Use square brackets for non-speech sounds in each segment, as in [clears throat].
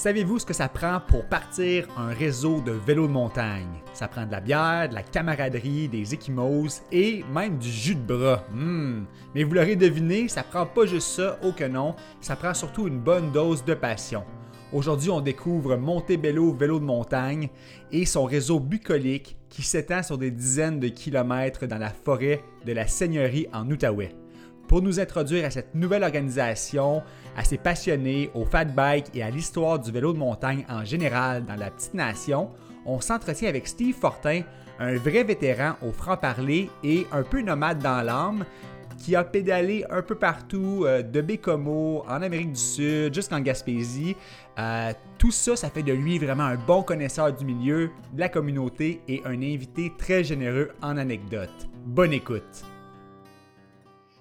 Savez-vous ce que ça prend pour partir un réseau de vélos de montagne? Ça prend de la bière, de la camaraderie, des échymoses et même du jus de bras. Hmm. Mais vous l'aurez deviné, ça prend pas juste ça, oh que non, ça prend surtout une bonne dose de passion. Aujourd'hui, on découvre Montebello Vélo de montagne et son réseau bucolique qui s'étend sur des dizaines de kilomètres dans la forêt de la Seigneurie en Outaouais. Pour nous introduire à cette nouvelle organisation, à ses passionnés, au fat bike et à l'histoire du vélo de montagne en général dans la petite nation, on s'entretient avec Steve Fortin, un vrai vétéran au franc-parler et un peu nomade dans l'âme, qui a pédalé un peu partout, euh, de Bécomo, en Amérique du Sud, jusqu'en Gaspésie. Euh, tout ça, ça fait de lui vraiment un bon connaisseur du milieu, de la communauté et un invité très généreux en anecdotes. Bonne écoute!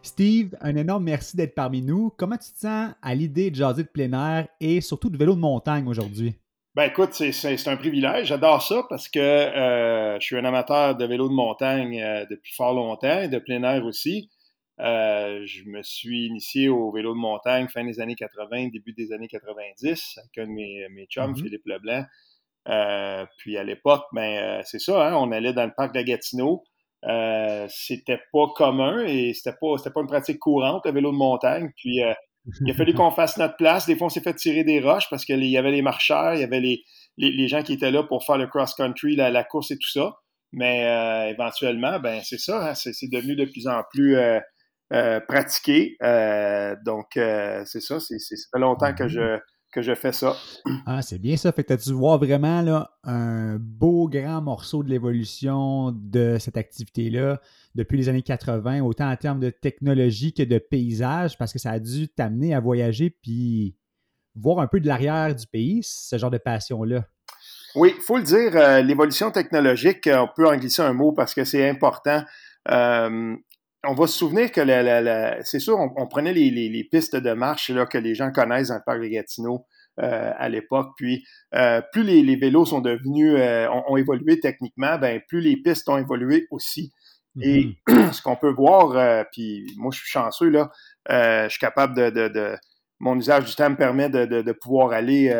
Steve, un énorme merci d'être parmi nous. Comment tu te sens à l'idée de jaser de plein air et surtout de vélo de montagne aujourd'hui? Ben écoute, c'est un privilège. J'adore ça parce que euh, je suis un amateur de vélo de montagne euh, depuis fort longtemps et de plein air aussi. Euh, je me suis initié au vélo de montagne fin des années 80, début des années 90 avec un de mes, mes chums, mm-hmm. Philippe Leblanc. puis à l'époque, ben, c'est ça, hein, on allait dans le parc de Gatineau. Euh, c'était pas commun et c'était pas c'était pas une pratique courante le vélo de montagne. Puis euh, [laughs] il a fallu qu'on fasse notre place. Des fois, on s'est fait tirer des roches parce qu'il y avait les marcheurs, il y avait les, les, gens qui étaient là pour faire le cross-country, la, la, course et tout ça. Mais euh, éventuellement, ben c'est ça, hein, c'est devenu de plus en plus pratiqué. donc c'est ça, c'est ça fait longtemps que je que je fais ça. Ah, c'est bien ça. Fait que tu dû voir vraiment là, un beau grand morceau de l'évolution de cette activité-là depuis les années 80, autant en termes de technologie que de paysage, parce que ça a dû t'amener à voyager puis voir un peu de l'arrière du pays, ce genre de passion-là? Oui, il faut le dire, euh, l'évolution technologique, on peut en glisser un mot parce que c'est important. Euh, on va se souvenir que c'est sûr, on, prenait les, pistes de marche là, que les gens connaissent dans le parc des Gatineaux euh, à l'époque. Puis euh, plus les, vélos sont devenus, euh, ont, évolué techniquement, ben plus les pistes ont évolué aussi. Et mm-hmm. [clears throat] ce qu'on peut voir, puis moi je suis chanceux là, je suis capable de, mon usage du temps me permet de, pouvoir aller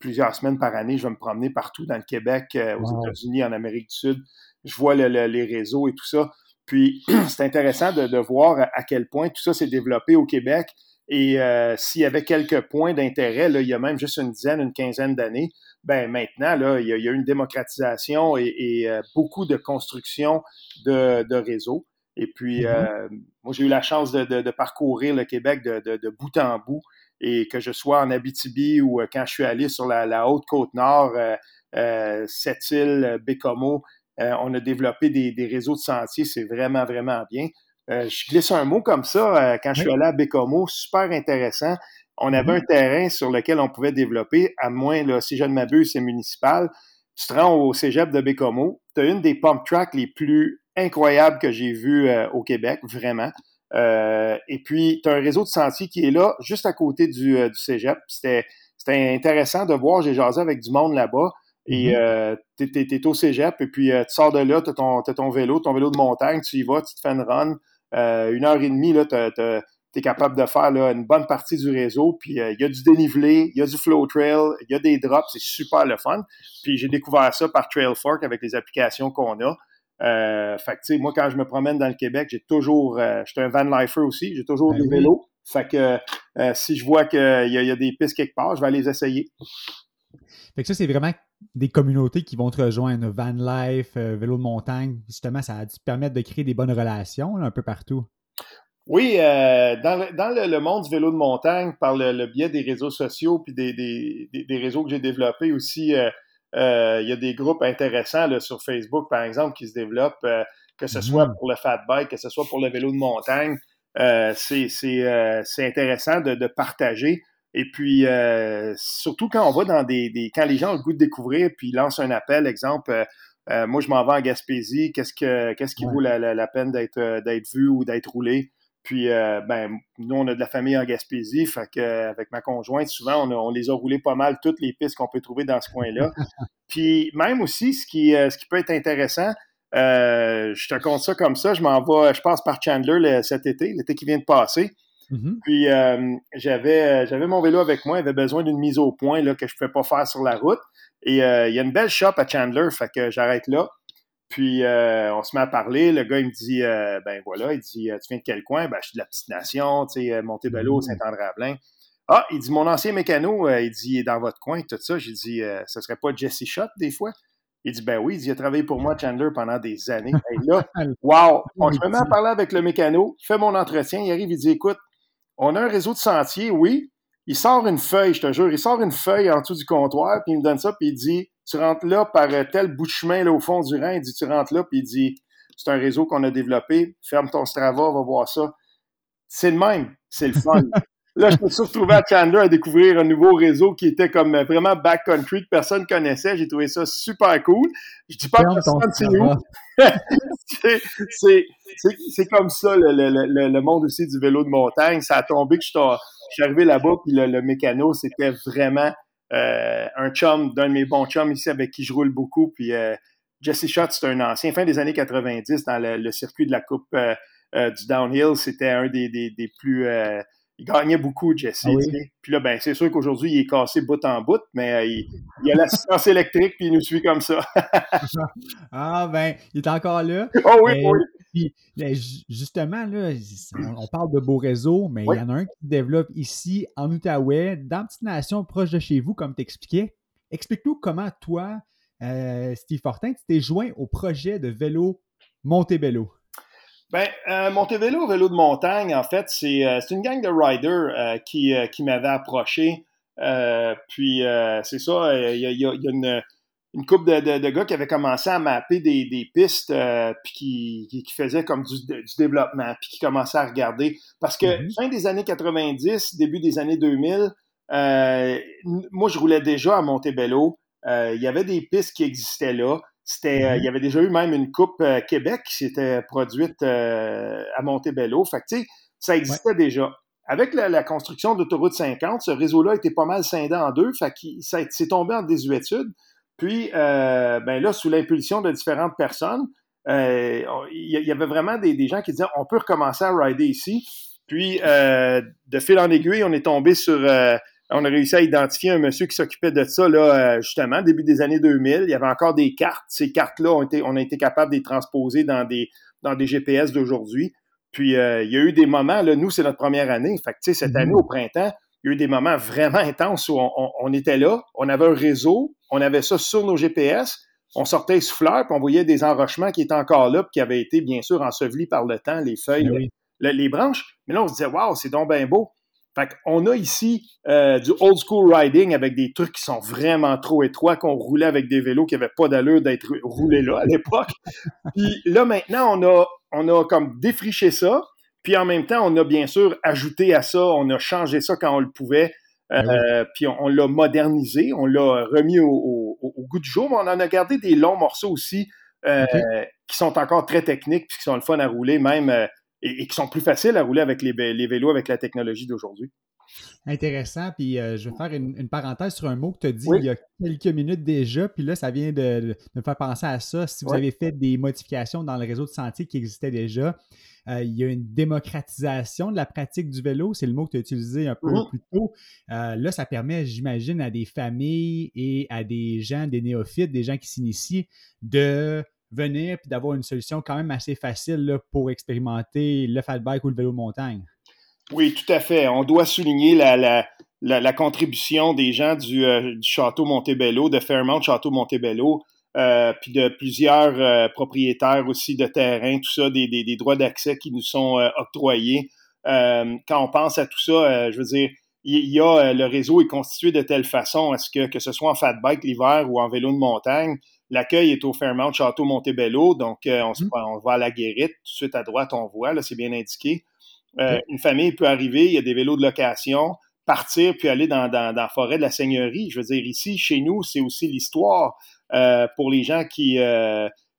plusieurs semaines par année. Je vais me promener partout dans le Québec, aux États-Unis, en Amérique du Sud. Je vois les réseaux et tout ça. Puis, [clears throat] c'est intéressant de, voir à quel point tout ça s'est développé au Québec. Et euh, s'il y avait quelques points d'intérêt, là, il y a même juste une dizaine, une quinzaine d'années, ben maintenant, là, il y a, eu une démocratisation et, euh, beaucoup de construction de, de réseaux. Et puis, mm-hmm. euh, moi, j'ai eu la chance de, parcourir le Québec de, bout en bout. Et que je sois en Abitibi ou quand je suis allé sur la, haute côte nord, cette île, Bécomo, euh, on a développé des, réseaux de sentiers, c'est vraiment, vraiment bien. Euh, je glisse un mot comme ça euh, quand je suis allé à Bécomo, super intéressant. On avait mm-hmm. un terrain sur lequel on pouvait développer, à moins, là, si je ne m'abuse, c'est municipal. Tu te rends au cégep de Bécomo, tu as une des pump tracks les plus incroyables que j'ai vues au Québec, vraiment. et puis, tu as un réseau de sentiers qui est là, juste à côté du, du cégep. C'était intéressant de voir, j'ai jasé avec du monde là-bas. Et mm-hmm. euh, tu es, au cégep, et puis euh, tu sors de là, tu as, ton vélo, ton vélo de montagne, tu y vas, tu te fais une run. Euh, une heure et demie, tu es capable de faire là, une bonne partie du réseau. Puis il y a du dénivelé, il y a du flow trail, il y a des drops, c'est super le fun. Puis j'ai découvert ça par Trailfork avec les applications qu'on a. Euh, fait que, tu sais, moi, quand je me promène dans le Québec, j'ai toujours, je suis un van lifer aussi, j'ai toujours ben du vélo. Fait que si je vois qu'il y, y, a des pistes quelque part, je vais les essayer. Fait que ça, c'est vraiment des communautés qui vont te rejoindre, van life, euh, vélo de montagne. Justement, ça a dû te permettre de créer des bonnes relations un peu partout. Oui, euh, dans, le, monde du vélo de montagne, par le, biais des réseaux sociaux puis des, réseaux que j'ai développés aussi, euh, il y a des groupes intéressants sur Facebook, par exemple, qui se développent, que ce soit mhm. pour le fat bike, que ce soit pour le vélo de montagne. c'est intéressant de, partager. Et puis, surtout quand on va dans des, Quand les gens ont le goût de découvrir, puis ils lancent un appel, exemple, moi, je m'en vais en Gaspésie, qu'est-ce, que, qu'est-ce qui vaut la, la, peine d'être, d'être vu ou d'être roulé? Puis, ben, nous, on a de la famille en Gaspésie, fait que, avec ma conjointe, souvent, on, on, les a roulés pas mal, toutes les pistes qu'on peut trouver dans ce coin-là. [laughs] Puis, même aussi, ce qui, ce qui peut être intéressant, euh, je te compte ça comme ça. Je m'en vais, je passe par Chandler cet été, l'été qui vient de passer. Mm-hmm. Puis euh, j'avais j'avais mon vélo avec moi, il avait besoin d'une mise au point là, que je ne pouvais pas faire sur la route. Et euh, il y a une belle shop à Chandler, fait que j'arrête là. Puis on se met à parler. Le gars, il me dit Ben voilà, il dit Tu viens de quel coin? Ben, je suis de la petite nation, tu sais, Montebello, mm-hmm. Saint-André-Avelin. Ah, il dit Mon ancien mécano, il dit il est dans votre coin, tout ça. J'ai dit Ce serait pas Jesse Shot des fois? Il dit, ben oui, il, dit, il a travaillé pour moi, Chandler, pendant des années. [laughs] Et là, wow! On se met à parler avec le mécano, fait mon entretien, il arrive, il dit, écoute, on a un réseau de sentiers, oui. Il sort une feuille, je te jure, il sort une feuille en dessous du comptoir, puis il me donne ça, puis il dit, tu rentres là par euh, tel bout de chemin, là, au fond du Rhin, il dit, tu rentres là, puis il dit, c'est un réseau qu'on a développé, ferme ton Strava, va voir ça. C'est le même, c'est le fun. [laughs] Là, je me suis retrouvé à Chandler à découvrir un nouveau réseau qui était comme vraiment backcountry que personne connaissait. J'ai trouvé ça super cool. Je dis pas que personne [laughs] c'est où. c'est comme ça le, le, le, monde aussi du vélo de montagne. Ça a tombé que je, suis arrivé là-bas, puis le, mécano, c'était vraiment euh, un chum, d'un de mes bons chums ici avec qui je roule beaucoup. Puis euh, Jesse Schott, c'est un ancien, fin des années 90, dans le, circuit de la Coupe euh, du Downhill. C'était un des, des, des plus il gagnait beaucoup, Jesse. Ah puis là, ben, c'est sûr qu'aujourd'hui, il est cassé bout en bout, mais euh, il, il, a l'assistance électrique, puis il nous suit comme ça. [laughs] ah, ben, il est encore là. Oh oui, oui. Puis, ben, justement, là, on parle de beaux réseaux, mais il y en a un qui développe ici, en Outaouais, dans une petite nation proche de chez vous, comme tu expliquais. Explique-nous comment toi, euh, Steve Fortin, tu t'es joint au projet de vélo Montebello. Ben, euh, Montevélo, vélo de montagne, en fait, c'est euh, une gang de riders euh, qui, euh, qui m'avait approché. puis, c'est ça, il y a, y a, une, une couple de, de, de, gars qui avaient commencé à mapper des, des pistes, puis qui, qui, faisaient comme du, du, développement, puis qui commençaient à regarder. Parce que mm-hmm. fin des années 90, début des années 2000, moi, je roulais déjà à Montebello. il y avait des pistes qui existaient là. C'était, euh, il y avait déjà eu même une coupe euh, Québec qui s'était produite euh, à Montebello. Fait que, tu sais, ça existait déjà. Avec la, construction d'autoroute 50, ce réseau-là était pas mal scindé en deux. Fait ça s'est tombé en désuétude. Puis, ben là, sous l'impulsion de différentes personnes, il y, avait vraiment des, des, gens qui disaient on peut recommencer à rider ici. Puis, de fil en aiguille, on est tombé sur on a réussi à identifier un monsieur qui s'occupait de ça, là, euh, justement, début des années 2000. Il y avait encore des cartes. Ces cartes-là, ont été, on a été capable de les transposer dans des, dans des GPS d'aujourd'hui. Puis, euh, il y a eu des moments, là, nous, c'est notre première année. Fait que, tu sais, cette année, mm-hmm. au printemps, il y a eu des moments vraiment intenses où on, était là, on avait un réseau, on avait ça sur nos GPS, on sortait souffleur, puis on voyait des enrochements qui étaient encore là, puis qui avaient été, bien sûr, ensevelis par le temps, les feuilles, ben les, branches. Mais là, on se disait, waouh, c'est donc bien beau. Fait qu'on a ici euh, du old school riding avec des trucs qui sont vraiment trop étroits, qu'on roulait avec des vélos qui n'avaient pas d'allure d'être roulés là à l'époque. [laughs] Puis là, maintenant, on a, on a comme défriché ça. Puis en même temps, on a bien sûr ajouté à ça, on a changé ça quand on le pouvait. Euh, ben puis on, l'a modernisé, on l'a remis au, goût du jour, mais on en a gardé des longs morceaux aussi euh, qui sont encore très techniques puis qui sont le fun à rouler, même et, qui sont plus faciles à rouler avec les, vélos avec la technologie d'aujourd'hui. Intéressant. Puis euh, je vais faire une, parenthèse sur un mot que tu as dit il y a quelques minutes déjà. Puis là, ça vient de, me faire penser à ça. Si vous avez fait des modifications dans le réseau de sentiers qui existait déjà, euh, il y a une démocratisation de la pratique du vélo. C'est le mot que tu as utilisé un peu mm-hmm. plus tôt. Euh, là, ça permet, j'imagine, à des familles et à des gens, des néophytes, des gens qui s'initient de venir puis d'avoir une solution quand même assez facile pour expérimenter le fat bike ou le vélo de montagne. Oui, tout à fait. On doit souligner la, la, contribution des gens du, euh, Château Montebello, de Fairmount Château Montebello, euh, puis de plusieurs euh, propriétaires aussi de terrain, tout ça, des, des, droits d'accès qui nous sont octroyés. quand on pense à tout ça, je veux dire, il y a le réseau est constitué de telle façon à ce que, que ce soit en fat bike l'hiver ou en vélo de montagne, L'accueil est au Fairmount Château Montebello, donc euh, on, se, mmh. on, va à la Guérite, tout de suite à droite, on voit, là, c'est bien indiqué. Euh, une famille peut arriver, il y a des vélos de location, partir puis aller dans, dans, dans, la forêt de la Seigneurie. Je veux dire, ici, chez nous, c'est aussi l'histoire pour les gens qui...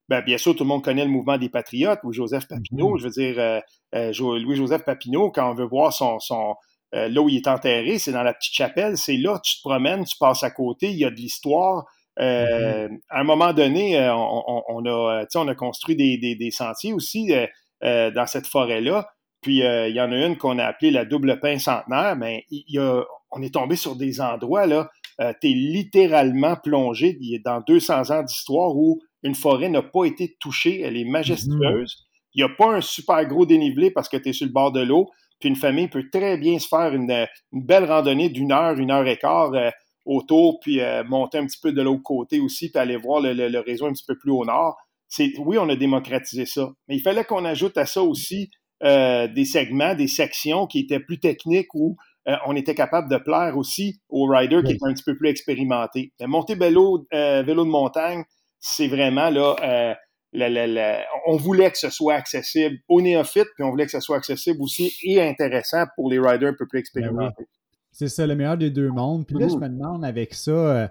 Ben, bien sûr, tout le monde connaît le mouvement des Patriotes ou Joseph Papineau. Mm-hmm. Je veux dire, Louis-Joseph Papineau, quand on veut voir son, son, euh, là où il est enterré, c'est dans la petite chapelle. C'est là, tu te promènes, tu passes à côté, il y a de l'histoire. Euh, mm-hmm. À un moment donné, euh, on, a, on a construit des, sentiers aussi dans cette forêt-là. Puis il y en a une qu'on a appelée la double pain centenaire. Mais il y a, on est tombé sur des endroits là. tu es littéralement plongé dans 200 ans d'histoire où une forêt n'a pas été touchée. Elle est mm-hmm. majestueuse. Il n'y a pas un super gros dénivelé parce que tu es sur le bord de l'eau. Puis une famille peut très bien se faire une, belle randonnée d'une heure, une heure et quart euh, autour, puis euh, monter un petit peu de l'autre côté aussi, puis aller voir le, réseau un petit peu plus au nord. C'est, oui, on a démocratisé ça, mais il fallait qu'on ajoute à ça aussi euh, des segments, des sections qui étaient plus techniques où on était capable de plaire aussi aux riders qui étaient un petit peu plus expérimentés. Monter vélo, vélo de montagne, c'est vraiment là on voulait que ce soit accessible aux néophytes, puis on voulait que ce soit accessible aussi et intéressant pour les riders un peu plus ben expérimentés. C'est ça, le meilleur des deux mondes. Puis là, je me demande avec ça, euh,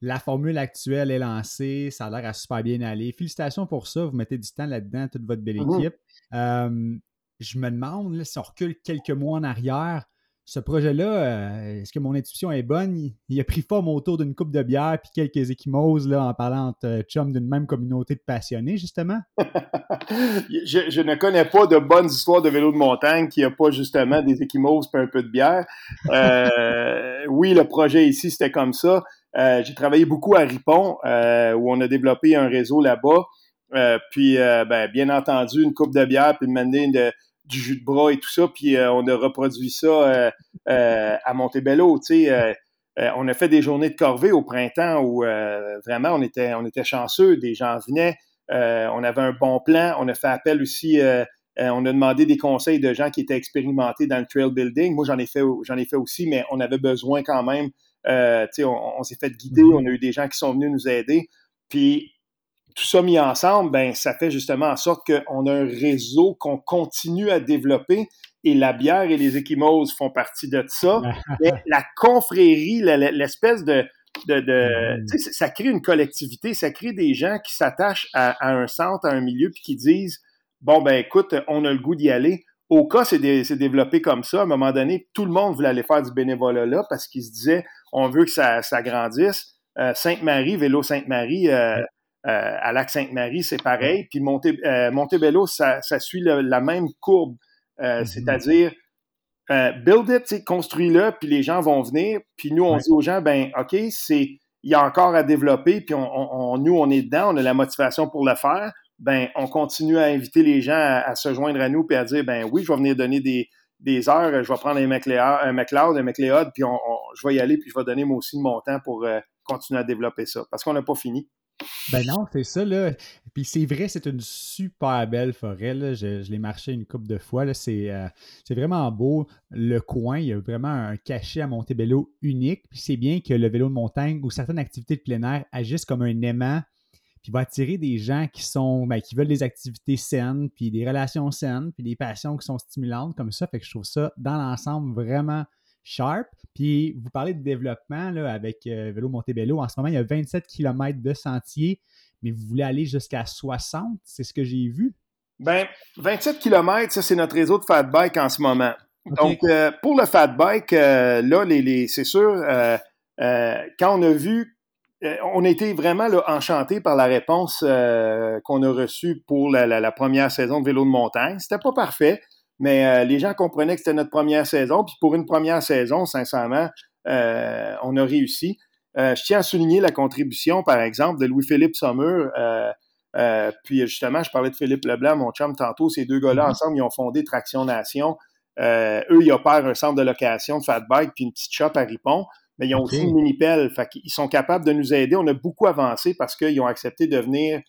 la formule actuelle est lancée, ça a l'air à super bien aller. Félicitations pour ça, vous mettez du temps là-dedans, toute votre belle équipe. Euh, je me demande, si on recule quelques mois en arrière, ce projet-là, euh, est-ce que mon intuition est bonne? Il, a pris forme autour d'une coupe de bière puis quelques échymoses là, en parlant de euh, chum d'une même communauté de passionnés, justement? [laughs] je, ne connais pas de bonnes histoires de vélo de montagne qui a pas justement des échymoses et un peu de bière. Euh, oui, le projet ici, c'était comme ça. J'ai travaillé beaucoup à Ripon, où on a développé un réseau là-bas. puis, ben, bien entendu, une coupe de bière puis une manière de du jus de bras et tout ça, puis euh, on a reproduit ça euh, euh, à Montebello, tu sais. on a fait des journées de corvée au printemps où vraiment on était, on était chanceux, des gens venaient, on avait un bon plan, on a fait appel aussi, on a demandé des conseils de gens qui étaient expérimentés dans le trail building. Moi, j'en ai fait, j'en ai fait aussi, mais on avait besoin quand même, tu sais, on, on s'est fait guider, mm-hmm. on a eu des gens qui sont venus nous aider, puis tout ça mis ensemble, ben, ça fait justement en sorte qu'on a un réseau qu'on continue à développer et la bière et les échymoses font partie de ça. [laughs] Mais la confrérie, l'espèce de, de, mm. ça crée une collectivité, ça crée des gens qui s'attachent à, un centre, à un milieu, puis qui disent bon ben écoute, on a le goût d'y aller. Au cas, c'est développé comme ça. À un moment donné, tout le monde voulait aller faire du bénévolat là parce qu'il se disait on veut que ça, ça grandisse. Euh, Sainte-Marie, Vélo Sainte-Marie, euh, euh, à Lac-Sainte-Marie, c'est pareil. Puis euh, Montebello, ça, suit la même courbe, euh, mm-hmm. c'est-à-dire build it, construis-le, puis les gens vont venir. Puis nous, on dit aux gens, ben OK, c'est il y a encore à développer, puis on, nous, on est dedans, on a la motivation pour le faire. Ben, on continue à inviter les gens à, se joindre à nous, puis à dire, ben oui, je vais venir donner des, des heures, je vais prendre un McLeod, un McLeod, puis je vais y aller, puis je vais donner moi aussi de mon temps pour continuer à développer ça, parce qu'on n'a pas fini. Ben non, c'est ça, là. Puis c'est vrai, c'est une super belle forêt, là. Je, l'ai marché une couple de fois, là. Euh, c'est, vraiment beau. Le coin, il y a vraiment un cachet à Montebello unique. Puis c'est bien que le vélo de montagne ou certaines activités de plein air agissent comme un aimant puis va attirer des gens qui sont ben, qui veulent des activités saines, puis des relations saines, puis des passions qui sont stimulantes comme ça. Fait que je trouve ça dans l'ensemble vraiment Sharp. Puis vous parlez de développement là, avec euh, Vélo Montebello. En ce moment, il y a 27 km de sentiers, mais vous voulez aller jusqu'à 60, c'est ce que j'ai vu? Ben, 27 km, ça, c'est notre réseau de fat bike en ce moment. Donc, euh, pour le fat bike, euh, là, les, c'est sûr, quand on a vu, on a été vraiment là, enchanté par la réponse qu'on a reçue pour la, la, première saison de vélo de montagne. C'était pas parfait. Mais euh, les gens comprenaient que c'était notre première saison. Puis pour une première saison, sincèrement, euh, on a réussi. Euh, je tiens à souligner la contribution, par exemple, de Louis-Philippe Saumur. puis justement, je parlais de Philippe Leblanc, mon chum, tantôt. Ces deux gars-là, mm-hmm. ensemble, ils ont fondé Traction Nation. eux, ils opèrent un centre de location de fat bike puis une petite shop à Ripon. Mais ils ont aussi une mini-pelle. Fait qu'ils sont capables de nous aider. On a beaucoup avancé parce qu'ils ont accepté de venir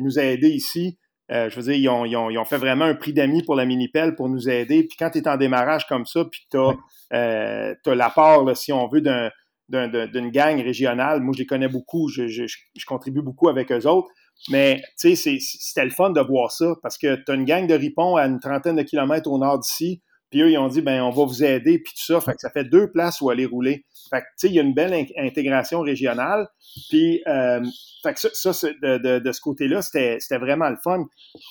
nous aider ici. Euh, je veux dire, ils ont, ils, ont, ils ont, fait vraiment un prix d'amis pour la mini-pelle pour nous aider. Puis quand tu es en démarrage comme ça, puis tu as, euh, l'apport, si on veut, d'une gang régionale. Moi, je les connais beaucoup, je, je, je contribue beaucoup avec eux autres. Mais tu sais, c'était le fun de voir ça parce que tu as une gang de ripons à une trentaine de kilomètres au nord d'ici. Puis eux, ils ont dit, ben on va vous aider, puis tout ça. Fait que ça fait deux places où aller rouler. Fait que, tu sais, il y a une belle intégration régionale. Puis, euh, fait que ça, ça de, de, ce côté-là, c'était vraiment le fun.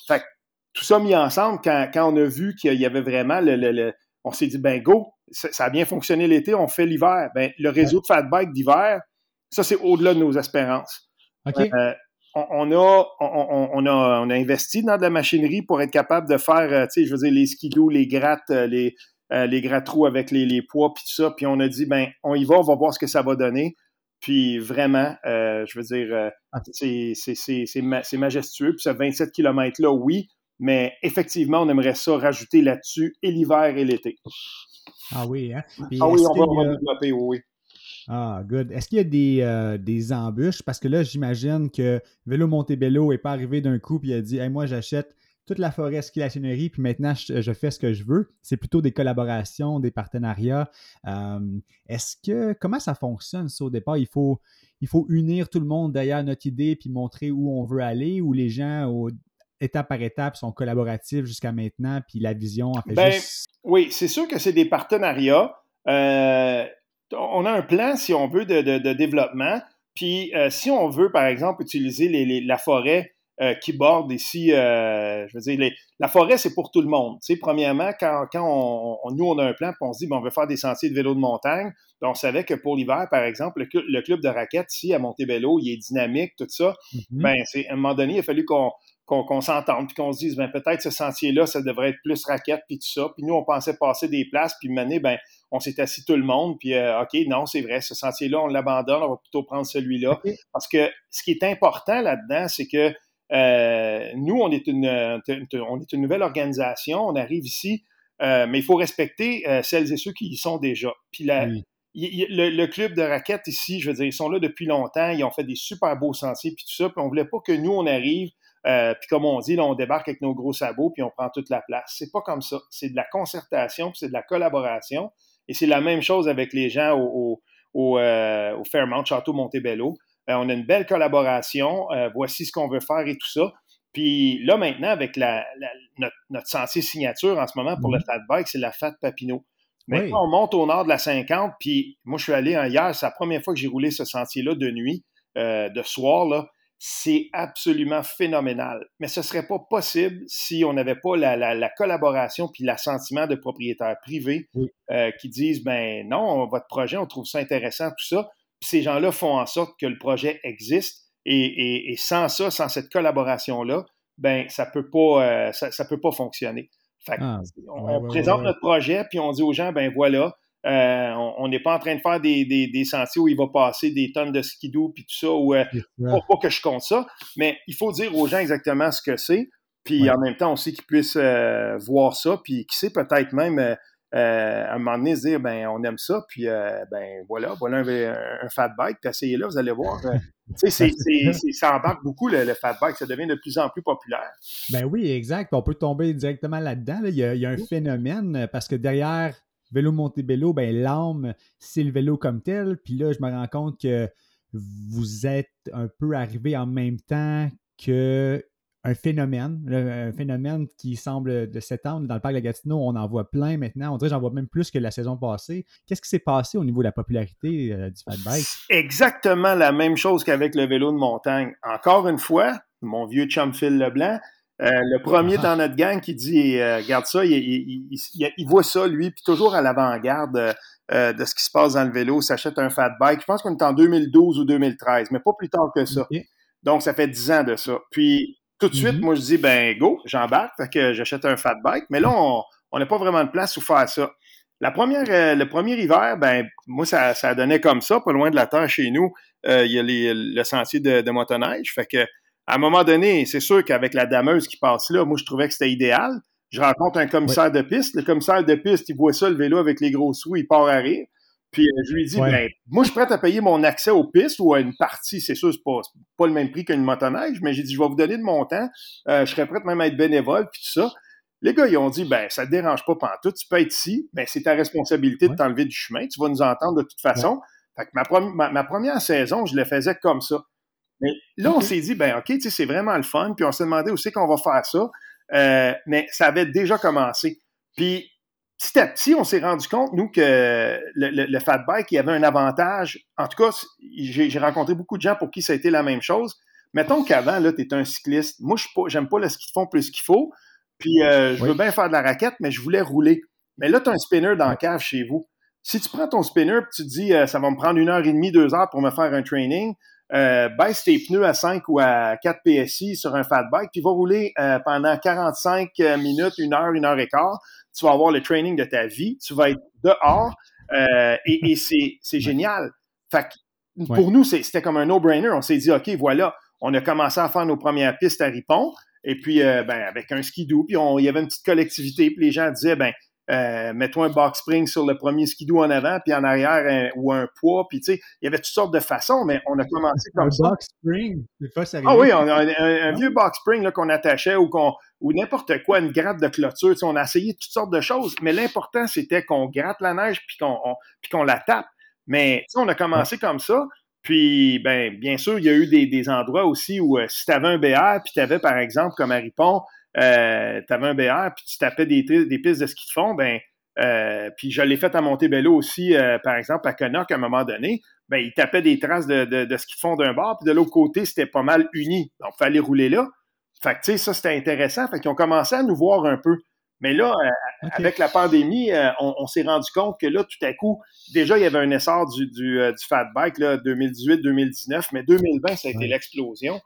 Fait que tout ça mis ensemble, quand, quand on a vu qu'il y avait vraiment le, le, on s'est dit, ben go, ça, a bien fonctionné l'été, on fait l'hiver. Ben, le réseau de fat bike d'hiver, ça, c'est au-delà de nos espérances. Euh, on, a, on, a, on a investi dans de la machinerie pour être capable de faire, euh, tu sais, je veux dire, les skidoo, les grattes, euh, les, les gratte-trous avec les, les poids, puis tout ça. Puis on a dit, ben, on y va, on va voir ce que ça va donner. Puis vraiment, je veux dire, c'est majestueux. Puis ce 27 km-là, oui, mais effectivement, on aimerait ça rajouter là-dessus et l'hiver et l'été. Ah oui, hein? ah oui, on va, développer, oui. Ah, good. Est-ce qu'il y a des, euh, des, embûches? Parce que là, j'imagine que Vélo Montebello n'est pas arrivé d'un coup et il a dit Moi, j'achète toute la forêt skilationnerie, puis maintenant, je, fais ce que je veux. C'est plutôt des collaborations, des partenariats. Euh, est-ce que comment ça fonctionne, ça, au départ? Il faut, il faut unir tout le monde derrière notre idée puis montrer où on veut aller, ou les gens, au, étape par étape, sont collaboratifs jusqu'à maintenant, puis la vision en fait ben, Oui, c'est sûr que c'est des partenariats. Euh, on a un plan, si on veut, de, développement. Puis euh, si on veut, par exemple, utiliser la forêt euh, qui borde ici, je veux dire, la forêt, c'est pour tout le monde. Tu premièrement, quand, on, nous, on a un plan, puis on se dit, bon, on veut faire des sentiers de vélo de montagne, on savait que pour l'hiver, par exemple, le, club de raquettes ici à Montebello, il est dynamique, tout ça. Ben, c'est, à un moment donné, il a fallu qu'on qu'on s'entende, puis qu'on se dise, ben, peut-être ce sentier-là, ça devrait être plus raquette, puis tout ça. Puis nous, on pensait passer des places, puis mener, ben, on s'est assis tout le monde, puis euh, OK, non, c'est vrai, ce sentier-là, on l'abandonne, on va plutôt prendre celui-là. Parce que ce qui est important là-dedans, c'est que euh, nous, on est, une, on est une nouvelle organisation, on arrive ici, euh, mais il faut respecter celles et ceux qui y sont déjà. Puis la, le, club de raquettes ici, je veux dire, ils sont là depuis longtemps, ils ont fait des super beaux sentiers, puis tout ça, puis on voulait pas que nous, on arrive euh, puis comme on dit, là, on débarque avec nos gros sabots, puis on prend toute la place. C'est pas comme ça. C'est de la concertation, puis c'est de la collaboration. Et c'est la même chose avec les gens au, au, euh, Fairmount Château Montebello. Euh, on a une belle collaboration. voici ce qu'on veut faire et tout ça. Puis là, maintenant, avec la, notre, sentier signature en ce moment pour le mhm. Fat Bike, c'est la Fat Papineau. Maintenant, on monte au nord de la 50, puis moi, je suis allé hier, c'est la première fois que j'ai roulé ce sentier-là de nuit, de soir, là c'est absolument phénoménal. Mais ce ne serait pas possible si on n'avait pas la, collaboration puis l'assentiment de propriétaires privés euh, qui disent ben non, votre projet, on trouve ça intéressant, tout ça. Puis ces gens-là font en sorte que le projet existe et, sans ça, sans cette collaboration-là, ben ça peut pas, euh, ça, peut pas fonctionner. Ah, on, présente notre projet puis on dit aux gens ben voilà, euh, on n'est pas en train de faire des, sentiers où il va passer des tonnes de skidoo puis tout ça, ou euh, pas, que je compte ça, mais il faut dire aux gens exactement ce que c'est, puis en même temps aussi qu'ils puissent euh, voir ça, puis qui sait peut-être même à un moment donné se dire ben on aime ça, puis ben voilà, voilà un, fat bike, puis essayez-là, vous allez voir. [laughs] tu sais, ça embarque beaucoup le, fat bike, ça devient de plus en plus populaire. Ben oui, exact. On peut tomber directement là-dedans. Il, il, y a, un phénomène parce que derrière Vélo Montebello, ben l'âme, c'est le vélo comme tel. Puis là, je me rends compte que vous êtes un peu arrivé en même temps que un phénomène, un phénomène qui semble de s'étendre. Dans le parc de Gatineau, on en voit plein maintenant. On dirait j'en vois même plus que la saison passée. Qu'est-ce qui s'est passé au niveau de la popularité euh, du fat bike? Exactement la même chose qu'avec le vélo de montagne. Encore une fois, mon vieux chum Phil Leblanc, euh, le premier ah. dans notre gang qui dit euh, Regarde ça, il, voit ça, lui, puis toujours à l'avant-garde euh, de ce qui se passe dans le vélo, s'achète un fat bike. Je pense qu'on est en 2012 ou 2013, mais pas plus tard que ça. Donc, ça fait 10 ans de ça. Puis, tout de suite, mm-hmm. moi, je dis Ben, go, j'embarque, fait que j'achète un fat bike. Mais là, on n'a pas vraiment de place où faire ça. La première, le premier hiver, ben, moi, ça, ça donnait comme ça, pas loin de la terre chez nous. Il y a le sentier de, de motoneige. Fait que à un moment donné, c'est sûr qu'avec la dameuse qui passe là, moi, je trouvais que c'était idéal. Je rencontre un commissaire de piste. Le commissaire de piste, il voit ça, le vélo avec les gros sous, il part à rire. Puis euh, je lui dis, ben, moi, je suis prêt à payer mon accès aux pistes ou à une partie. C'est sûr, c'est pas, pas le même prix qu'une motoneige, mais j'ai dit, je vais vous donner de mon temps. Euh, je serais prêt même à être bénévole, puis tout ça. Les gars, ils ont dit, ben, ça te dérange pas tout. tu peux être ici, ben, c'est ta responsabilité de t'enlever du chemin, tu vas nous entendre de toute façon. Fait que ma, ma, première saison, je le faisais comme ça. Mais là, on s'est dit, ben OK, c'est vraiment le fun. Puis on s'est demandé aussi qu'on va faire ça. Euh, mais ça avait déjà commencé. Puis petit à petit, on s'est rendu compte, nous, que le, le, fat bike, il y avait un avantage. En tout cas, j'ai rencontré beaucoup de gens pour qui ça a été la même chose. Mettons qu'avant, là, tu es un cycliste. Moi, je j'aime pas le ski de fond plus qu'il faut. Puis, euh, je veux bien faire de la raquette, mais je voulais rouler. Mais là, tu as un spinner dans le cave chez vous. Si tu prends ton spinner et tu te dis, euh, ça va me prendre une heure et demie, deux heures pour me faire un training, euh, baisse tes pneus à 5 ou à 4 PSI sur un fat bike, puis va rouler euh, pendant 45 minutes, une heure, une heure et quart. Tu vas avoir le training de ta vie, tu vas être dehors euh, et, et c'est génial. Fait que pour nous, c'était comme un no-brainer. On s'est dit, OK, voilà, on a commencé à faire nos premières pistes à Ripon. Et puis, ben, avec un skidoo, puis il y avait une petite collectivité, puis les gens disaient, ben, euh, mets-toi un box spring sur le premier skidoo en avant, puis en arrière, ou un poids, puis tu sais, il y avait toutes sortes de façons, mais on a commencé comme ça. Un box spring, c'est pas sérieux. Ah oui, on a un, vieux box spring qu'on attachait ou qu'on ou n'importe quoi, une gratte de clôture, tu sais, on a essayé toutes sortes de choses, mais l'important, c'était qu'on gratte la neige puis qu'on la tape. Mais tu sais, on a commencé comme ça, puis, ben, bien sûr, il y a eu des, des endroits aussi où euh, si tu avais un BR, puis tu avais, par exemple, comme à Ripon, euh, tu avais un BR, puis tu tapais des, des pistes de ski de fond, ben, euh, puis je l'ai fait à Montebello aussi, euh, par exemple, à Connacht, à un moment donné, ben, il tapait des traces de, de, de ski de fond d'un bord, puis de l'autre côté, c'était pas mal uni. Donc, il fallait rouler là. Fait que, tu sais, ça, c'était intéressant. Fait qu'ils ont commencé à nous voir un peu. Mais là, euh, avec la pandémie, euh, on, on s'est rendu compte que là, tout à coup, déjà, il y avait un essor du, du, du fat bike, là, 2018-2019, mais 2020, ça a été l'explosion.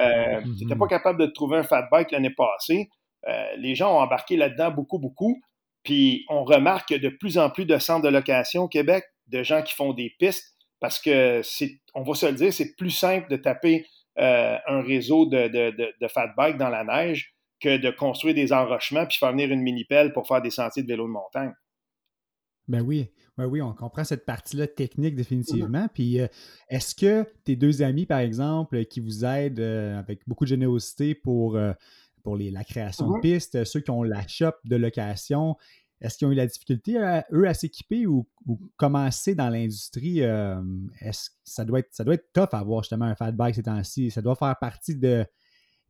Euh, Tu n'étais pas capable de trouver un fat bike l'année passée. Euh, les gens ont embarqué là-dedans beaucoup, beaucoup. Puis on remarque de plus en plus de centres de location au Québec, de gens qui font des pistes, parce que c'est, on va se le dire, c'est plus simple de taper euh, un réseau de, de, de, fat bike dans la neige que de construire des enrochements puis faire venir une mini-pelle pour faire des sentiers de vélo de montagne. Ben oui, ben oui, on comprend cette partie-là technique définitivement. Puis euh, est-ce que tes deux amis, par exemple, qui vous aident euh, avec beaucoup de générosité pour, euh, pour les, la création de pistes, ceux qui ont la shop de location, est-ce qu'ils ont eu la difficulté, eux, à s'équiper ou, commencer dans l'industrie? est-ce ça doit être ça doit être tough à avoir justement un fat bike ces temps-ci? Ça doit faire partie de,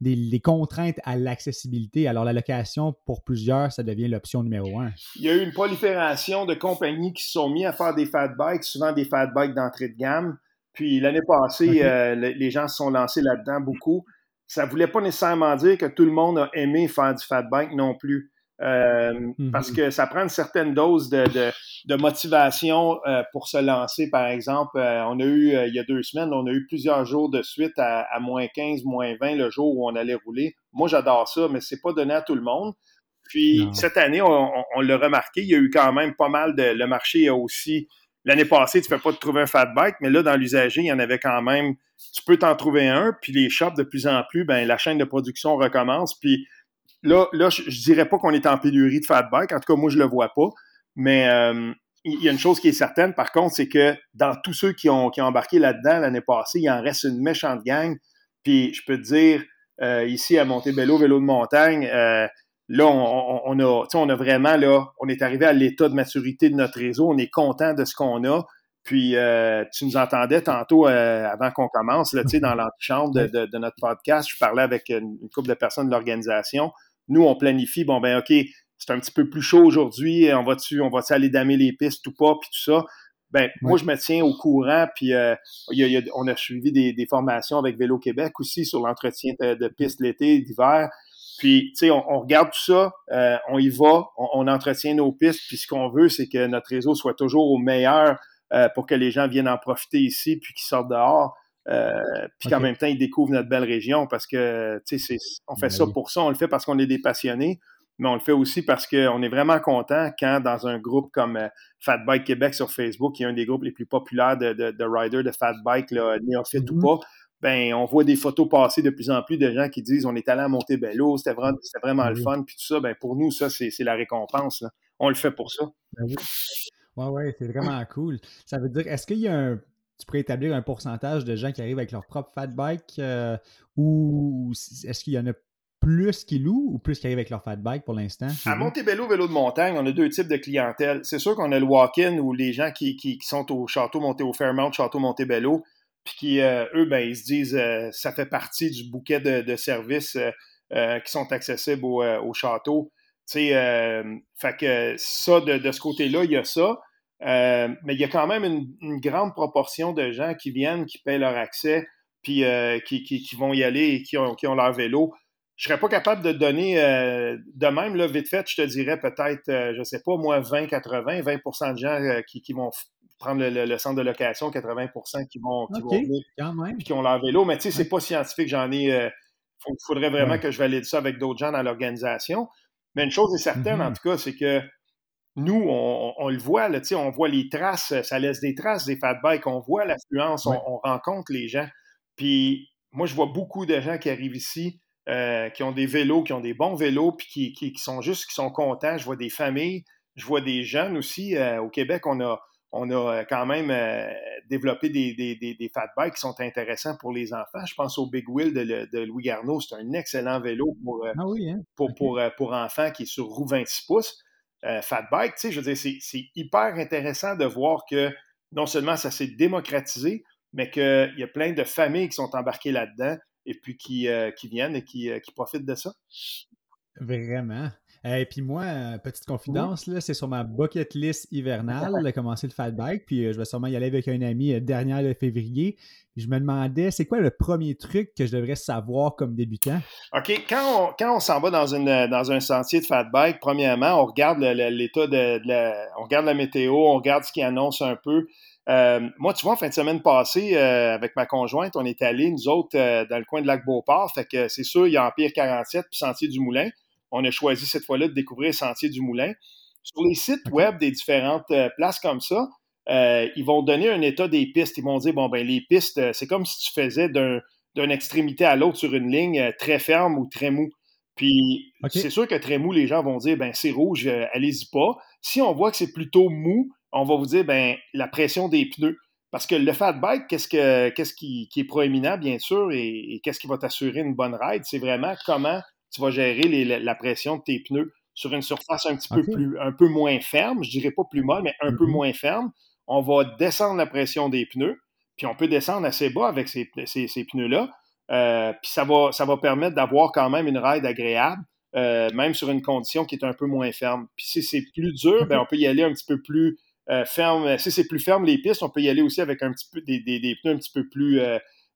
des, contraintes à l'accessibilité. Alors, la location, pour plusieurs, ça devient l'option numéro un. Il y a eu une prolifération de compagnies qui se sont mis à faire des fat bikes, souvent des fat bikes d'entrée de gamme. Puis l'année passée, euh, les gens se sont lancés là-dedans beaucoup. Ça ne voulait pas nécessairement dire que tout le monde a aimé faire du fat bike non plus. Euh, mm-hmm. Parce que ça prend une certaine dose de, de, motivation euh, pour se lancer, par exemple. Euh, on a eu, il y a deux semaines, on a eu plusieurs jours de suite à, à, moins 15, moins 20 le jour où on allait rouler. Moi, j'adore ça, mais c'est pas donné à tout le monde. Puis cette année, on, on, l'a remarqué, il y a eu quand même pas mal de. Le marché a aussi. L'année passée, tu ne peux pas te trouver un fat bike, mais là, dans l'usager, il y en avait quand même. Tu peux t'en trouver un, puis les shops, de plus en plus, ben, la chaîne de production recommence. Puis là, là je, je dirais pas qu'on est en pénurie de fat bike. En tout cas, moi, je le vois pas. Mais euh, il y a une chose qui est certaine, par contre, c'est que dans tous ceux qui ont, qui ont embarqué là-dedans l'année passée, il en reste une méchante gang. Puis je peux te dire, euh, ici à Montebello, vélo de montagne, euh, là, on, on, a, on a vraiment, là, on est arrivé à l'état de maturité de notre réseau. On est content de ce qu'on a. Puis tu nous entendais tantôt avant qu'on commence, là, dans l'antichambre de, de, de, notre podcast. Je parlais avec une, une couple de personnes de l'organisation. Nous, on planifie, bon, ben, OK, c'est un petit peu plus chaud aujourd'hui, on va-tu va aller damer les pistes ou pas, puis tout ça. Ben, moi, je me tiens au courant, puis euh, on a suivi des, formations avec Vélo Québec aussi sur l'entretien de, pistes l'été, d'hiver. Puis, tu sais, on, regarde tout ça, euh, on y va, on, entretient nos pistes, puis ce qu'on veut, c'est que notre réseau soit toujours au meilleur euh, pour que les gens viennent en profiter ici, puis qu'ils sortent dehors. Puis qu'en même temps, ils découvrent notre belle région parce que, tu sais, on fait ben ça pour ça, on le fait parce qu'on est des passionnés mais on le fait aussi parce qu'on est vraiment content quand dans un groupe comme euh, Fat Bike Québec sur Facebook, qui est un des groupes les plus populaires de, de, de riders de Fat Bike, là, néophyte ou mm-hmm. pas, ben on voit des photos passer de plus en plus de gens qui disent on est allé à Montebello, c'était vraiment, c'était vraiment le fun, puis tout ça, ben pour nous, ça, c'est, la récompense. On le fait pour ça. Ben oui. Ouais, ouais, c'est vraiment cool. Ça veut dire, est-ce qu'il y a un tu pourrais établir un pourcentage de gens qui arrivent avec leur propre fat bike euh, ou est-ce qu'il y en a plus qui louent ou plus qui arrivent avec leur fat bike pour l'instant? À Montebello Vélo de montagne, on a deux types de clientèle. C'est sûr qu'on a le walk-in ou les gens qui, qui, sont au château monté au Fairmount, château Montebello, puis qui, euh, eux, ben, ils se disent euh, ça fait partie du bouquet de, services qui sont accessibles au, au château. sais, fait que ça, de, ce côté-là, il y a ça. Mais il y a quand même une, grande proportion de gens qui viennent, qui paient leur accès, puis qui, qui, vont y aller et qui ont, qui ont leur vélo je serais pas capable de donner euh, de même, là, vite fait, je te dirais peut-être, euh, je sais pas, moi, 20, 80, 20% de gens euh, qui, qui, vont prendre le, centre de location, 80% qui vont, qui vont venir, qui ont leur vélo. Mais tu sais, c'est pas scientifique, j'en ai. Il faudrait vraiment que je valide ça avec d'autres gens dans l'organisation. Mais une chose est certaine, en mm-hmm. tout cas, c'est que nous, on, le voit, là, on voit les traces, ça laisse des traces des fat bikes, on voit l'affluence, on, on rencontre les gens. Puis moi, je vois beaucoup de gens qui arrivent ici euh, qui ont des vélos, qui ont des bons vélos, puis qui, sont juste, qui sont contents. Je vois des familles, je vois des jeunes aussi. Euh, au Québec, on a, on a euh, quand même développé des, des, fat bikes qui sont intéressants pour les enfants. Je pense au Big Wheel de, Louis Garneau. C'est un excellent vélo pour, ah hein? pour, pour, enfants qui est sur roue 26 pouces. Fat bike, tu sais, je veux dire, c'est hyper intéressant de voir que non seulement ça s'est démocratisé, mais qu'il y a plein de familles qui sont embarquées là-dedans et puis qui, euh, viennent et euh, qui, profitent de ça. Vraiment. Et puis moi, euh, petite confidence, là, c'est sur ma bucket list hivernale de commencer le fat bike. Puis je vais sûrement y aller avec un ami dernière de février. je me demandais, c'est quoi le premier truc que je devrais savoir comme débutant? OK. Quand on, s'en va dans, une, dans un sentier de fat bike, premièrement, on regarde l'état de, on regarde la météo, on regarde ce qui annonce un peu. Euh, moi, tu vois, fin de semaine passée, euh, avec ma conjointe, on est allés, nous autres, euh, dans le coin de Lac-Beauport. Fait que c'est sûr, il y a Empire 47 puis Sentier du Moulin. On a choisi cette fois-là de découvrir Sentier du Moulin. Sur les sites web des différentes places comme ça, ils vont donner un état des pistes. Ils vont dire, bon, ben les pistes, c'est comme si tu faisais d'une extrémité à l'autre sur une ligne très ferme ou très mou. Puis c'est sûr que très mou, les gens vont dire, ben c'est rouge, allez-y pas. Si on voit que c'est plutôt mou, on va vous dire ben, la pression des pneus. Parce que le fat bike, qu'est-ce, que, qu'est-ce qui, est proéminent, bien sûr, et, qu'est-ce qui va t'assurer une bonne ride, c'est vraiment comment tu vas gérer la, pression de tes pneus sur une surface un petit peu plus, un peu moins ferme, je dirais pas plus molle, mais un peu mm-hmm. moins ferme. On va descendre la pression des pneus, puis on peut descendre assez bas avec ces, pneus-là. Euh, puis ça va, ça va permettre d'avoir quand même une ride agréable, euh, même sur une condition qui est un peu moins ferme. Puis si c'est plus dur, ben on peut y aller un petit peu plus euh, ferme, si c'est plus ferme les pistes, on peut y aller aussi avec un petit peu des, pneus un petit peu plus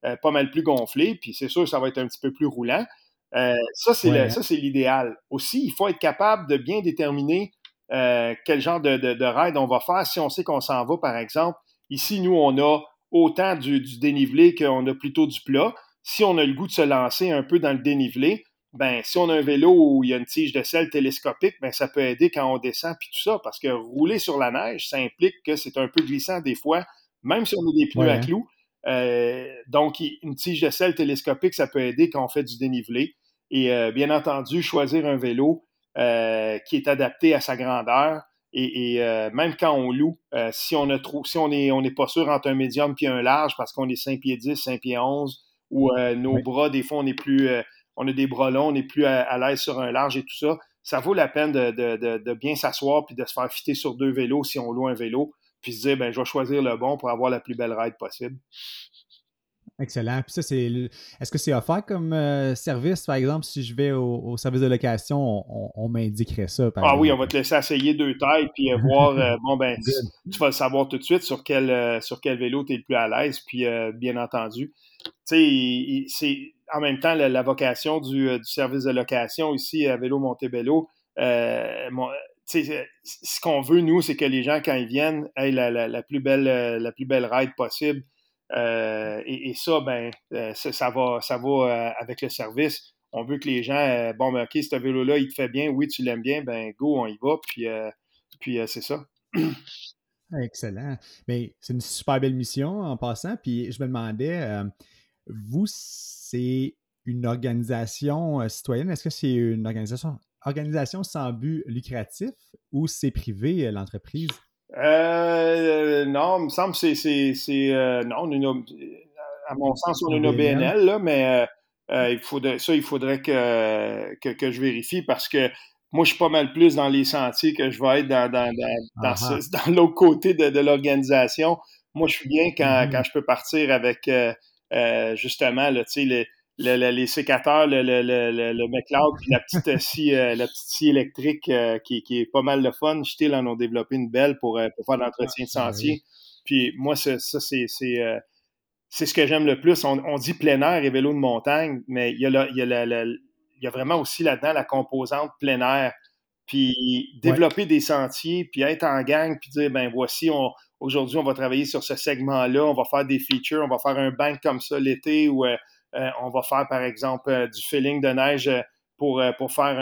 pas mal plus gonflés, puis c'est sûr que ça va être un petit peu plus roulant. Ça, c'est l'idéal. Aussi, il faut être capable de bien déterminer quel genre de, de, ride on va faire. Si on sait qu'on s'en va, par exemple, ici, nous, on a autant du, du dénivelé qu'on a plutôt du plat. Si on a le goût de se lancer un peu dans le dénivelé, ben, si on a un vélo où il y a une tige de sel télescopique, ben, ça peut aider quand on descend puis tout ça, parce que rouler sur la neige, ça implique que c'est un peu glissant des fois, même si on a des pneus à clous. Euh, donc, une tige de sel télescopique, ça peut aider quand on fait du dénivelé. Et euh, bien entendu, choisir un vélo euh, qui est adapté à sa grandeur. Et, même quand on loue, si on a trop, si on est, on n'est pas sûr entre un médium puis un large parce qu'on est 5 pieds 10, 5 pieds 11, ou nos bras, des fois, on est plus on a des bras longs, on n'est plus à, l'aise sur un large et tout ça. Ça vaut la peine de, bien s'asseoir puis de se faire fitter sur deux vélos si on loue un vélo, puis se dire, ben, je vais choisir le bon pour avoir la plus belle ride possible. Excellent. Puis ça, c'est. Est-ce que c'est offert comme euh, service, par exemple, si je vais au, service de location, on, m'indiquerait ça? ah oui, on va te laisser essayer deux tailles puis euh, voir. Euh, bon, ben, [laughs] tu, vas le savoir tout de suite sur quel, sur quel vélo tu es le plus à l'aise. Puis, bien entendu, tu sais, c'est en même temps, la, vocation euh, du, service de location ici à Vélo Montebello, euh, ce qu'on veut, nous, c'est que les gens, quand ils viennent, aient la, plus, belle, la plus belle ride possible. Et, ça, ben, ça, va, ça va avec le service. On veut que les gens, bon, ben, OK, ce vélo-là, il te fait bien, oui, tu l'aimes bien, ben, go, on y va, puis, puis c'est ça. [clears throat] Excellent. Mais c'est une super belle mission en passant. Puis je me demandais, vous, c'est une organisation euh, citoyenne? Est-ce que c'est une organisation, organisation sans but lucratif ou c'est privé, euh, l'entreprise? Euh, non, il me semble que c'est. non, à mon sens, on a une OBNL, là, mais il faudrait, ça, il faudrait que, que, je vérifie parce que moi, je suis pas mal plus dans les sentiers que je vais être dans, dans, dans, [laughs] l'autre côté de, l'organisation. Moi, je suis bien quand, mm-hmm. quand je peux partir avec euh, justement, là, les sécateurs, le, le, le, le McLeod, puis la petite scie, la petite scie électrique qui, qui, est pas mal de fun. Still en ont développé une belle pour, pour faire l'entretien de ah, sentier. Puis moi, ça, ça c'est c'est ce que j'aime le plus. On, dit plein air et vélo de montagne, mais il y a, il y a, il y a vraiment aussi là-dedans la composante plein air. Puis développer des sentiers, puis être en gang, puis dire, ben voici, aujourd'hui, on va travailler sur ce segment-là, on va faire des features, on va faire un bank comme ça l'été, ou euh, euh, on va faire, par exemple, euh, du filling de neige pour, pour faire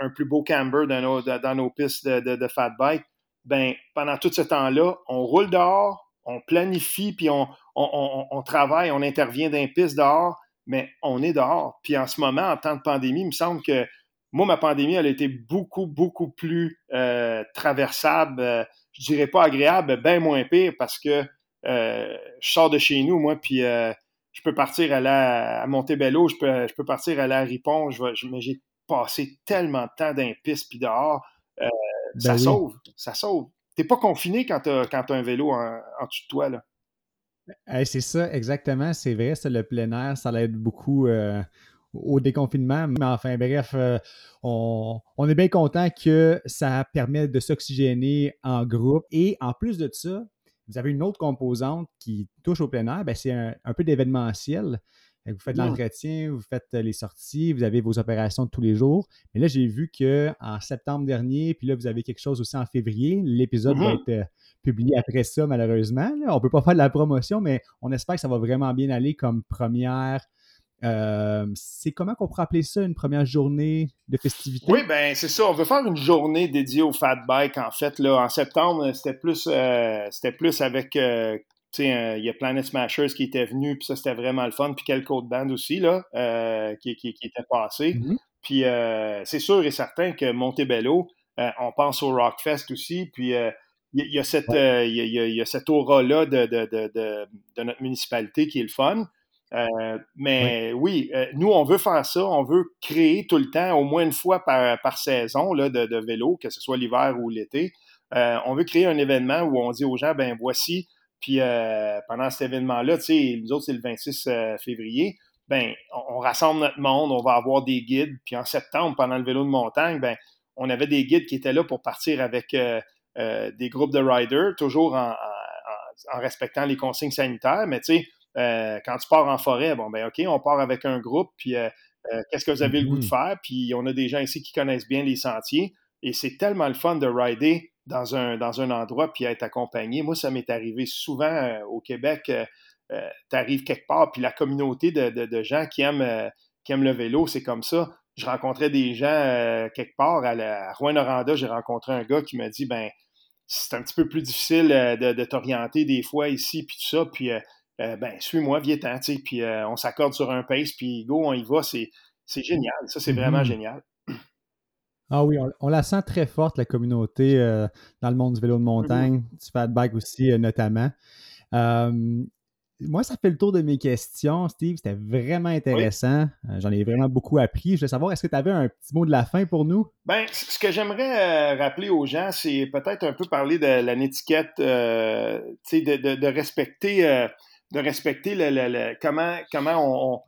un, plus beau camber dans nos, dans nos pistes de, de fat bike. Ben, pendant tout ce temps-là, on roule dehors, on planifie, puis on, on, travaille, on intervient d'un piste dehors, mais on est dehors. Puis en ce moment, en temps de pandémie, il me semble que moi, ma pandémie, elle a été beaucoup, beaucoup plus euh, traversable, euh, je dirais pas agréable, bien moins pire parce que euh, je sors de chez nous, moi, puis je peux partir à, la, à Montebello, je peux, je peux partir à la Ripon, je, mais j'ai passé tellement de temps d'un piste puis dehors. Ben ça sauve, ça sauve. T'es pas confiné quand tu as, un vélo en, en dessous de toi. Là. c'est ça, exactement. C'est vrai, c'est le plein air, ça l'aide beaucoup euh, au déconfinement. Mais enfin, bref, euh, on, est bien content que ça permet de s'oxygéner en groupe. Et en plus de ça, vous avez une autre composante qui touche au plein air, ben, c'est un, un, peu d'événementiel. Vous faites l'entretien, vous faites euh, les sorties, vous avez vos opérations de tous les jours. Mais là, j'ai vu qu'en septembre dernier, puis là, vous avez quelque chose aussi en février. L'épisode va mm-hmm. être euh, publié après ça, malheureusement. On ne peut pas faire de la promotion, mais on espère que ça va vraiment bien aller comme première. Euh, c'est comment qu'on pourrait appeler ça une première journée de festivité? Oui, ben c'est ça. On veut faire une journée dédiée au fat bike. En fait, là, en septembre, c'était plus, c'était plus avec il y a Planet Smashers qui était venu, puis ça, c'était vraiment le fun. Puis quelques autres bandes aussi, là, euh, qui, qui, qui, étaient passées. Mm-hmm. Puis euh, c'est sûr et certain que Montebello, euh, on pense au Rockfest aussi. Puis il y, a cette, il y, a, cette aura-là de, de, de, de, notre municipalité qui est le fun. Mais oui, nous, on veut faire ça. On veut créer tout le temps, au moins une fois par, par saison là, de, vélo, que ce soit l'hiver ou l'été. on veut créer un événement où on dit aux gens, ben voici puis euh, pendant cet événement-là, tu sais, nous autres, c'est le 26 euh, février, ben, on, rassemble notre monde, on va avoir des guides. Puis en septembre, pendant le vélo de montagne, ben, on avait des guides qui étaient là pour partir avec euh, des groupes de riders, toujours en, respectant les consignes sanitaires. Mais tu sais, quand tu pars en forêt, bon, ben, OK, on part avec un groupe, puis qu'est-ce que vous avez le goût de mm-hmm. faire? Puis on a des gens ici qui connaissent bien les sentiers. Et c'est tellement le fun de rider dans un, dans un endroit puis être accompagné. Moi, ça m'est arrivé souvent euh, au Québec. Euh, euh, tu arrives quelque part, puis la communauté de, de, gens qui aiment, qui aiment le vélo, c'est comme ça. Je rencontrais des gens quelque part à, la, Rouen-Noranda, j'ai rencontré un gars qui m'a dit ben c'est un petit peu plus difficile de, de t'orienter des fois ici, puis tout ça, puis ben suis-moi, viens-t'en, puis on s'accorde sur un pace, puis go, on y va, c'est génial. Ça, c'est vraiment mm-hmm. génial. [clears throat] Ah oui, on, la sent très forte, la communauté euh, dans le monde du vélo de mm-hmm. montagne, du fat bike aussi euh, notamment. moi, ça fait le tour de mes questions, Steve. C'était vraiment intéressant. Euh, j'en ai vraiment beaucoup appris. Je voulais savoir, est-ce que tu avais un petit mot de la fin pour nous? Ben, ce que j'aimerais rappeler aux gens, c'est peut-être un peu parler de la netiquette, de, de, respecter, de respecter le, comment, comment on,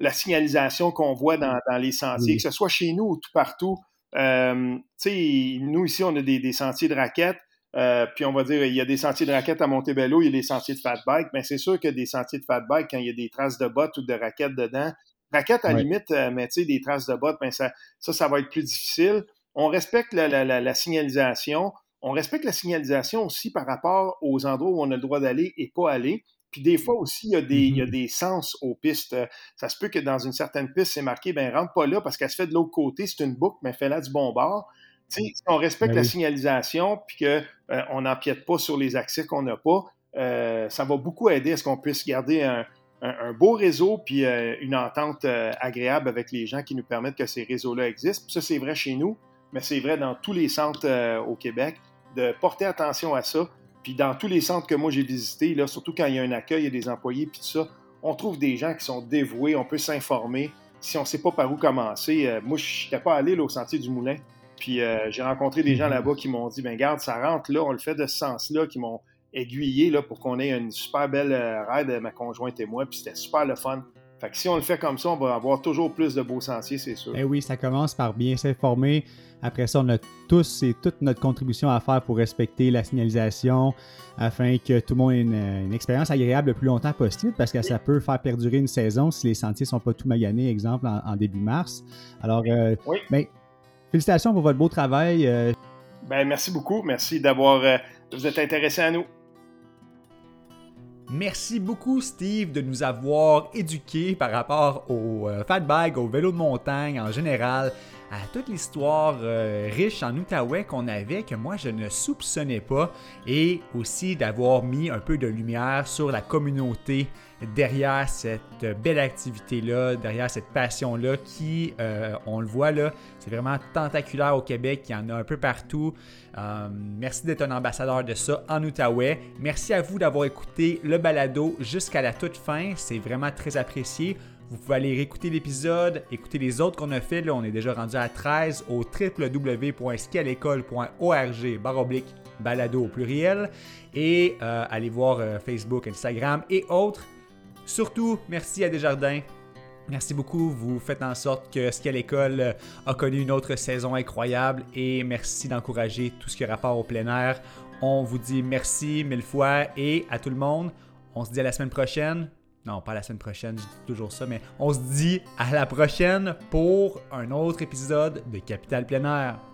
la signalisation qu'on voit dans, les sentiers, que ce soit chez nous ou tout partout. Euh, nous, ici, on a des, sentiers de raquettes. Euh, puis on va dire, il y a des sentiers de raquettes à Montebello, il y a des sentiers de fat bike. Mais c'est sûr que des sentiers de fat bike, quand il y a des traces de bottes ou de raquettes dedans, raquettes à limite, euh, mais tu sais, des traces de bottes, ben ça, ça, ça va être plus difficile. On respecte la, la, la, signalisation. On respecte la signalisation aussi par rapport aux endroits où on a le droit d'aller et pas aller. Puis des fois aussi, il y, a des, il y a mm-hmm. des sens aux pistes. Ça se peut que dans une certaine piste, c'est marqué, ben rentre pas là parce qu'elle se fait de l'autre côté, c'est une boucle, mais fais-la du bon bord. si on respecte ben la signalisation puis qu'on euh, n'empiète pas sur les accès qu'on n'a pas, euh, ça va beaucoup aider à ce qu'on puisse garder un, un, beau réseau puis euh, une entente agréable avec les gens qui nous permettent que ces réseaux-là existent. ça, c'est vrai chez nous, mais c'est vrai dans tous les centres au Québec, de porter attention à ça puis dans tous les centres que moi j'ai visités, là, surtout quand il y a un accueil, il y a des employés, puis tout ça, on trouve des gens qui sont dévoués, on peut s'informer. Si on ne sait pas par où commencer, euh, moi, je n'étais pas allé au Sentier du Moulin. Puis euh, j'ai rencontré des gens là-bas qui m'ont dit, ben garde, ça rentre là, on le fait de ce sens-là, qui m'ont aiguillé là, pour qu'on ait une super belle euh, ride, ma conjointe et moi, puis c'était super le fun. Fait que si on le fait comme ça, on va avoir toujours plus de beaux sentiers, c'est sûr. Eh oui, ça commence par bien s'informer. Après ça, on a tous et toute notre contribution à faire pour respecter la signalisation afin que tout le monde ait une, expérience agréable le plus longtemps possible parce que ça peut faire perdurer une saison si les sentiers ne sont pas tout maganés, exemple, en, début mars. Alors, euh, oui. Ben, félicitations pour votre beau travail. Euh. Ben, merci beaucoup. Merci d'avoir. Euh, vous êtes intéressé à nous. Merci beaucoup, Steve, de nous avoir éduqués par rapport au euh, fat bag, au vélo de montagne en général, à toute l'histoire euh, riche en Outaouais qu'on avait que moi je ne soupçonnais pas et aussi d'avoir mis un peu de lumière sur la communauté derrière cette belle activité-là, derrière cette passion-là qui, euh, on le voit là, c'est vraiment tentaculaire au Québec, il y en a un peu partout. Euh, merci d'être un ambassadeur de ça en Outaouais. Merci à vous d'avoir écouté le balado jusqu'à la toute fin, c'est vraiment très apprécié. Vous pouvez aller réécouter l'épisode, écouter les autres qu'on a fait. Là, on est déjà rendu à 13 au www.skialécole.org baroblique balado au pluriel et euh, aller voir Facebook, Instagram et autres. Surtout, merci à Desjardins. Merci beaucoup. Vous faites en sorte que Ski à l'école a connu une autre saison incroyable et merci d'encourager tout ce qui a rapport au plein air. On vous dit merci mille fois et à tout le monde. On se dit à la semaine prochaine. Non, pas la semaine prochaine, je dis toujours ça, mais on se dit à la prochaine pour un autre épisode de Capital Plein Air.